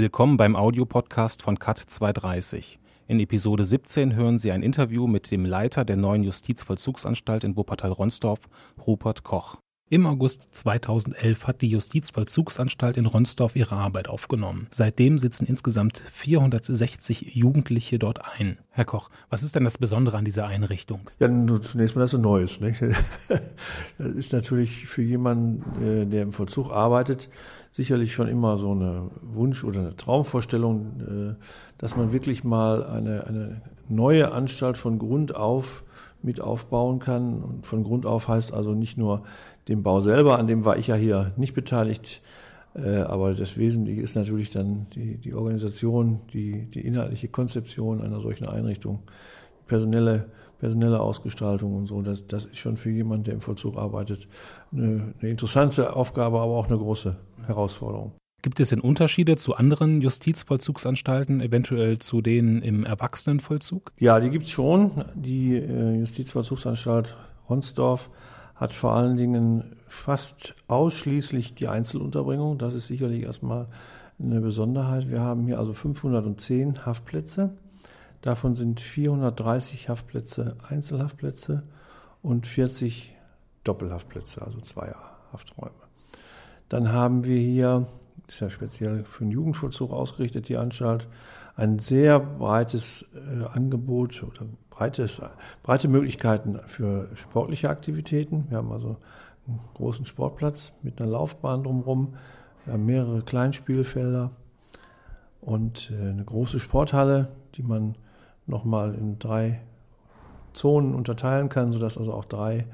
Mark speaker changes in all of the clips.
Speaker 1: Willkommen beim Audiopodcast von Cut 230. In Episode 17 hören Sie ein Interview mit dem Leiter der neuen Justizvollzugsanstalt in Wuppertal-Ronsdorf, Rupert Koch. Im August 2011 hat die Justizvollzugsanstalt in Ronsdorf ihre Arbeit aufgenommen. Seitdem sitzen insgesamt 460 Jugendliche dort ein. Herr Koch, was ist denn das Besondere an dieser Einrichtung?
Speaker 2: Ja, zunächst mal das ist Neues. Nicht? Das ist natürlich für jemanden, äh, der im Vollzug arbeitet, sicherlich schon immer so eine Wunsch- oder eine Traumvorstellung, äh, dass man wirklich mal eine, eine neue Anstalt von Grund auf mit aufbauen kann. Und von Grund auf heißt also nicht nur dem Bau selber, an dem war ich ja hier nicht beteiligt. Äh, aber das Wesentliche ist natürlich dann die, die Organisation, die, die inhaltliche Konzeption einer solchen Einrichtung, personelle, personelle Ausgestaltung und so. Das, das ist schon für jemanden, der im Vollzug arbeitet, eine, eine interessante Aufgabe, aber auch eine große Herausforderung.
Speaker 1: Gibt es denn Unterschiede zu anderen Justizvollzugsanstalten, eventuell zu denen im Erwachsenenvollzug?
Speaker 2: Ja, die gibt es schon. Die äh, Justizvollzugsanstalt Ronsdorf hat vor allen Dingen fast ausschließlich die Einzelunterbringung. Das ist sicherlich erstmal eine Besonderheit. Wir haben hier also 510 Haftplätze. Davon sind 430 Haftplätze Einzelhaftplätze und 40 Doppelhaftplätze, also Zweierhafträume. Dann haben wir hier, ist ja speziell für den Jugendvollzug ausgerichtet, die Anstalt, ein sehr breites äh, Angebot oder breites, breite Möglichkeiten für sportliche Aktivitäten. Wir haben also einen großen Sportplatz mit einer Laufbahn drumherum, wir haben mehrere Kleinspielfelder und äh, eine große Sporthalle, die man nochmal in drei Zonen unterteilen kann, sodass also auch drei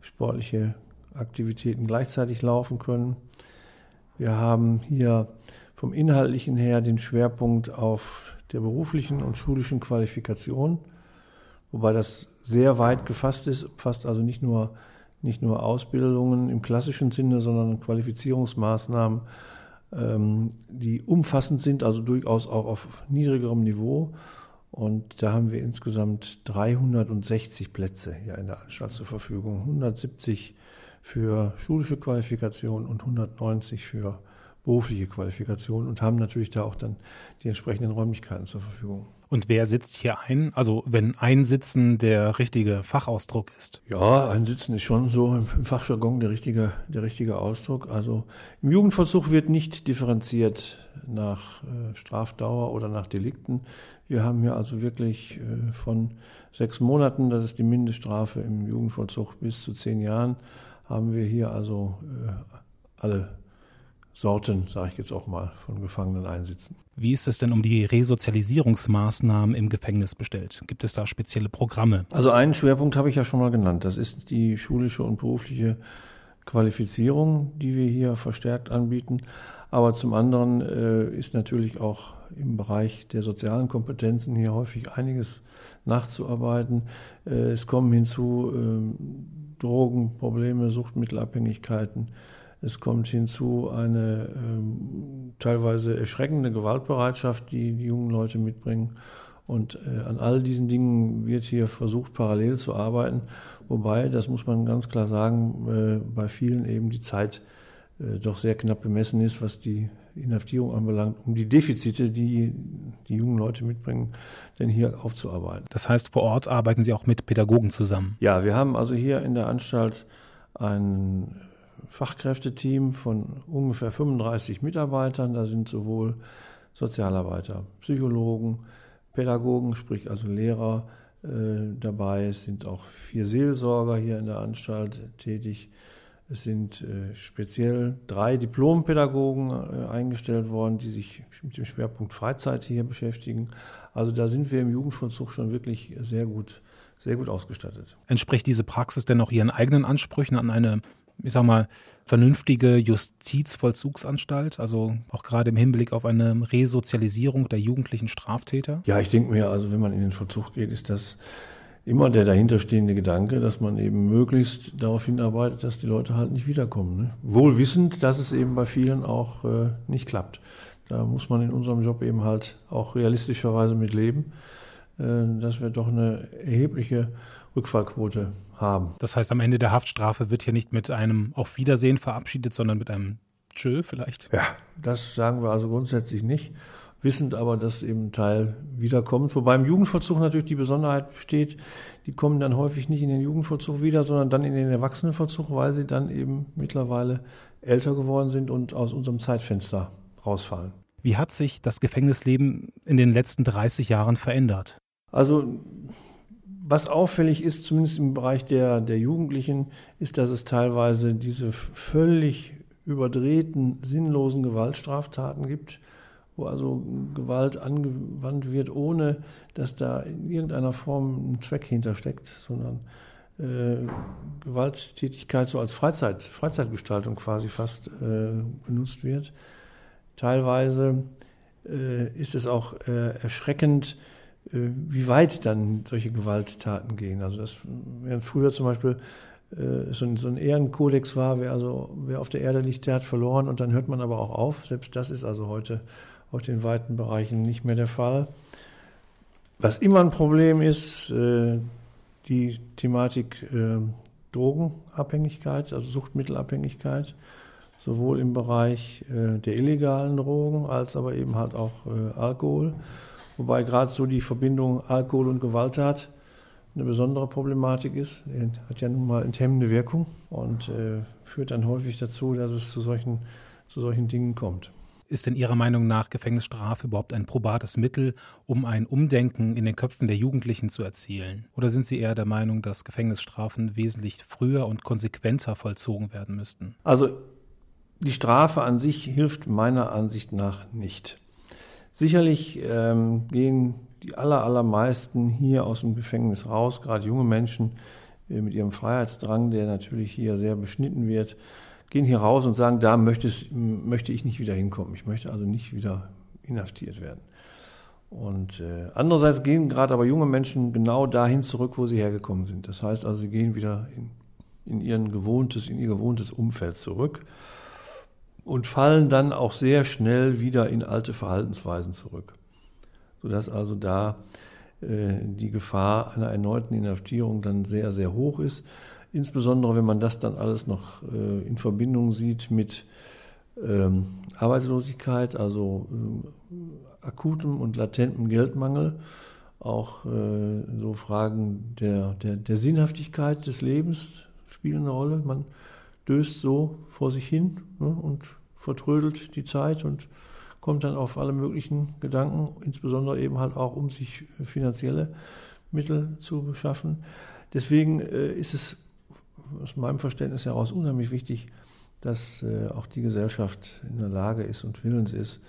Speaker 2: sportliche Aktivitäten gleichzeitig laufen können. Wir haben hier vom Inhaltlichen her den Schwerpunkt auf der beruflichen und schulischen Qualifikation, wobei das sehr weit gefasst ist, fast also nicht nur, nicht nur Ausbildungen im klassischen Sinne, sondern Qualifizierungsmaßnahmen, ähm, die umfassend sind, also durchaus auch auf niedrigerem Niveau. Und da haben wir insgesamt 360 Plätze hier in der Anstalt zur Verfügung. 170 für schulische Qualifikation und 190 für berufliche Qualifikation und haben natürlich da auch dann die entsprechenden Räumlichkeiten zur Verfügung.
Speaker 1: Und wer sitzt hier ein? Also wenn Einsitzen der richtige Fachausdruck ist?
Speaker 2: Ja, Einsitzen ist schon so im Fachjargon der richtige, der richtige Ausdruck. Also im Jugendvollzug wird nicht differenziert nach äh, Strafdauer oder nach Delikten. Wir haben hier also wirklich äh, von sechs Monaten, das ist die Mindeststrafe im Jugendvollzug, bis zu zehn Jahren, haben wir hier also äh, alle Sorten, sage ich jetzt auch mal, von Gefangenen einsitzen.
Speaker 1: Wie ist es denn um die Resozialisierungsmaßnahmen im Gefängnis bestellt? Gibt es da spezielle Programme?
Speaker 2: Also einen Schwerpunkt habe ich ja schon mal genannt. Das ist die schulische und berufliche Qualifizierung, die wir hier verstärkt anbieten. Aber zum anderen äh, ist natürlich auch im Bereich der sozialen Kompetenzen hier häufig einiges nachzuarbeiten. Äh, es kommen hinzu äh, Drogenprobleme, Suchtmittelabhängigkeiten es kommt hinzu eine ähm, teilweise erschreckende Gewaltbereitschaft, die die jungen Leute mitbringen. Und äh, an all diesen Dingen wird hier versucht, parallel zu arbeiten. Wobei, das muss man ganz klar sagen, äh, bei vielen eben die Zeit äh, doch sehr knapp bemessen ist, was die Inhaftierung anbelangt, um die Defizite, die die jungen Leute mitbringen, denn hier aufzuarbeiten.
Speaker 1: Das heißt, vor Ort arbeiten Sie auch mit Pädagogen zusammen?
Speaker 2: Ja, wir haben also hier in der Anstalt einen Fachkräfteteam von ungefähr 35 Mitarbeitern. Da sind sowohl Sozialarbeiter, Psychologen, Pädagogen, sprich also Lehrer äh, dabei. Es sind auch vier Seelsorger hier in der Anstalt tätig. Es sind äh, speziell drei Diplompädagogen äh, eingestellt worden, die sich mit dem Schwerpunkt Freizeit hier beschäftigen. Also da sind wir im Jugendvollzug schon wirklich sehr gut, sehr gut ausgestattet.
Speaker 1: Entspricht diese Praxis denn auch Ihren eigenen Ansprüchen an eine ich sag mal, vernünftige Justizvollzugsanstalt, also auch gerade im Hinblick auf eine Resozialisierung der jugendlichen Straftäter?
Speaker 2: Ja, ich denke mir, also wenn man in den Vollzug geht, ist das immer der dahinterstehende Gedanke, dass man eben möglichst darauf hinarbeitet, dass die Leute halt nicht wiederkommen. Ne? Wohl wissend, dass es eben bei vielen auch äh, nicht klappt. Da muss man in unserem Job eben halt auch realistischerweise mit leben, äh, dass wir doch eine erhebliche Rückfallquote haben.
Speaker 1: Das heißt, am Ende der Haftstrafe wird hier nicht mit einem Auf Wiedersehen verabschiedet, sondern mit einem tschö vielleicht?
Speaker 2: Ja, das sagen wir also grundsätzlich nicht, wissend aber, dass eben ein Teil wiederkommt. Wobei im Jugendvollzug natürlich die Besonderheit besteht, die kommen dann häufig nicht in den Jugendvollzug wieder, sondern dann in den Erwachsenenvollzug, weil sie dann eben mittlerweile älter geworden sind und aus unserem Zeitfenster rausfallen.
Speaker 1: Wie hat sich das Gefängnisleben in den letzten 30 Jahren verändert?
Speaker 2: Also was auffällig ist, zumindest im Bereich der, der Jugendlichen, ist, dass es teilweise diese völlig überdrehten, sinnlosen Gewaltstraftaten gibt, wo also Gewalt angewandt wird, ohne dass da in irgendeiner Form ein Zweck hintersteckt, sondern äh, Gewalttätigkeit so als Freizeit, Freizeitgestaltung quasi fast äh, benutzt wird. Teilweise äh, ist es auch äh, erschreckend, äh, wie weit dann solche Gewalttaten gehen. Also das, während früher zum Beispiel äh, so ein, so ein Ehrenkodex war, wer also wer auf der Erde liegt, der hat verloren und dann hört man aber auch auf. Selbst das ist also heute auf den weiten Bereichen nicht mehr der Fall. Was immer ein Problem ist, äh, die Thematik Drogenabhängigkeit, also Suchtmittelabhängigkeit, sowohl im Bereich der illegalen Drogen als aber eben halt auch Alkohol. Wobei gerade so die Verbindung Alkohol und Gewalttat eine besondere Problematik ist. Er hat ja nun mal enthemmende Wirkung und äh, führt dann häufig dazu, dass es zu solchen, zu solchen Dingen kommt.
Speaker 1: Ist denn Ihrer Meinung nach Gefängnisstrafe überhaupt ein probates Mittel, um ein Umdenken in den Köpfen der Jugendlichen zu erzielen? Oder sind Sie eher der Meinung, dass Gefängnisstrafen wesentlich früher und konsequenter vollzogen werden müssten?
Speaker 2: Also die Strafe an sich hilft meiner Ansicht nach nicht. Sicherlich ähm, gehen die aller, allermeisten hier aus dem Gefängnis raus, gerade junge Menschen äh, mit ihrem Freiheitsdrang, der natürlich hier sehr beschnitten wird, gehen hier raus und sagen, da möchte, ich nicht wieder hinkommen. Ich möchte also nicht wieder inhaftiert werden. Und äh, andererseits gehen gerade aber junge Menschen genau dahin zurück, wo sie hergekommen sind. Das heißt also, sie gehen wieder in, in, ihren gewohntes, in ihr gewohntes Umfeld zurück und fallen dann auch sehr schnell wieder in alte Verhaltensweisen zurück. Sodass also da äh, die Gefahr einer erneuten Inhaftierung dann sehr, sehr hoch ist. Insbesondere wenn man das dann alles noch äh, in Verbindung sieht mit ähm, Arbeitslosigkeit, also äh, akutem und latentem Geldmangel, auch äh, so Fragen der, der, der Sinnhaftigkeit des Lebens spielen eine Rolle. Man döst so vor sich hin ne, und vertrödelt die Zeit und kommt dann auf alle möglichen Gedanken, insbesondere eben halt auch, um sich finanzielle Mittel zu beschaffen. Deswegen äh, ist es aus meinem Verständnis heraus unheimlich wichtig, dass äh, auch die Gesellschaft in der Lage ist und willens ist,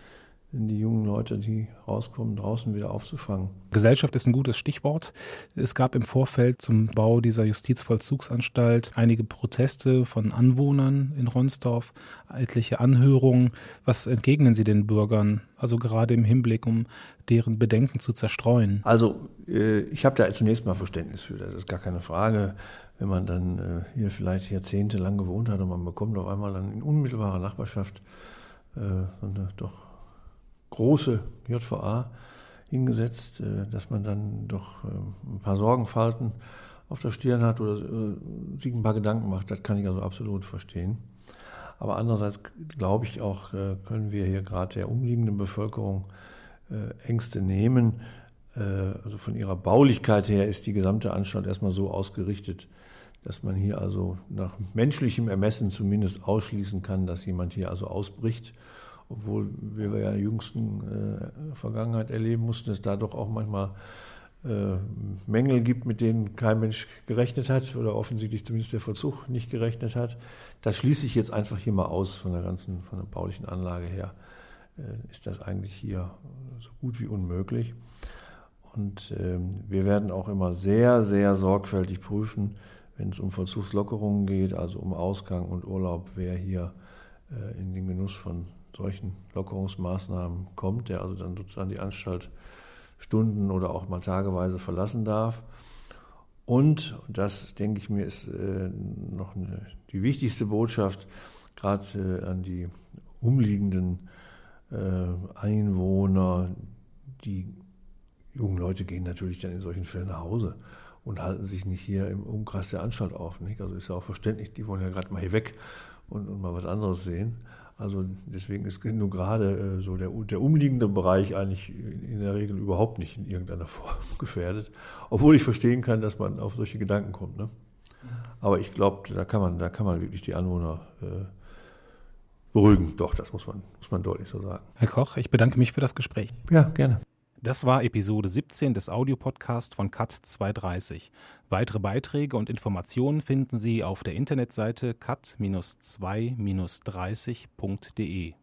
Speaker 2: die jungen Leute, die rauskommen, draußen wieder aufzufangen.
Speaker 1: Gesellschaft ist ein gutes Stichwort. Es gab im Vorfeld zum Bau dieser Justizvollzugsanstalt einige Proteste von Anwohnern in Ronsdorf, etliche Anhörungen. Was entgegnen Sie den Bürgern, also gerade im Hinblick, um deren Bedenken zu zerstreuen?
Speaker 2: Also äh, ich habe da zunächst mal Verständnis für, das ist gar keine Frage. Wenn man dann äh, hier vielleicht jahrzehntelang gewohnt hat und man bekommt auf einmal dann in unmittelbarer Nachbarschaft äh, eine doch große JVA hingesetzt, äh, dass man dann doch äh, ein paar Sorgenfalten auf der Stirn hat oder äh, sich ein paar Gedanken macht, das kann ich also absolut verstehen. Aber andererseits glaube ich auch, können wir hier gerade der umliegenden Bevölkerung Ängste nehmen. Also von ihrer Baulichkeit her ist die gesamte Anstalt erstmal so ausgerichtet, dass man hier also nach menschlichem Ermessen zumindest ausschließen kann, dass jemand hier also ausbricht obwohl wir ja in der jüngsten äh, Vergangenheit erleben mussten, dass da doch auch manchmal äh, Mängel gibt, mit denen kein Mensch gerechnet hat oder offensichtlich zumindest der Vollzug nicht gerechnet hat. Das schließe ich jetzt einfach hier mal aus von der ganzen, von der baulichen Anlage her. Äh, ist das eigentlich hier so gut wie unmöglich. Und ähm, wir werden auch immer sehr, sehr sorgfältig prüfen, wenn es um Vollzugslockerungen geht, also um Ausgang und Urlaub, wer hier äh, in den Genuss von solchen Lockerungsmaßnahmen kommt, der also dann sozusagen die Anstalt Stunden oder auch mal tageweise verlassen darf. Und, das denke ich mir, ist äh, noch eine, die wichtigste Botschaft, gerade äh, an die umliegenden äh, Einwohner, die jungen Leute gehen natürlich dann in solchen Fällen nach Hause und halten sich nicht hier im Umkreis der Anstalt auf. Nicht? Also ist ja auch verständlich, die wollen ja gerade mal hier weg und, und mal was anderes sehen. Also deswegen ist nur gerade äh, so der, der umliegende Bereich eigentlich in der Regel überhaupt nicht in irgendeiner Form gefährdet. Obwohl ich verstehen kann, dass man auf solche Gedanken kommt. Ne? Aber ich glaube, da kann man, da kann man wirklich die Anwohner äh, beruhigen. Doch, das muss man, muss man deutlich so sagen.
Speaker 1: Herr Koch, ich bedanke mich für das Gespräch.
Speaker 2: Ja, gerne.
Speaker 1: Das war Episode 17 des Audiopodcasts von Cut 230. Weitere Beiträge und Informationen finden Sie auf der Internetseite cut-2-30.de.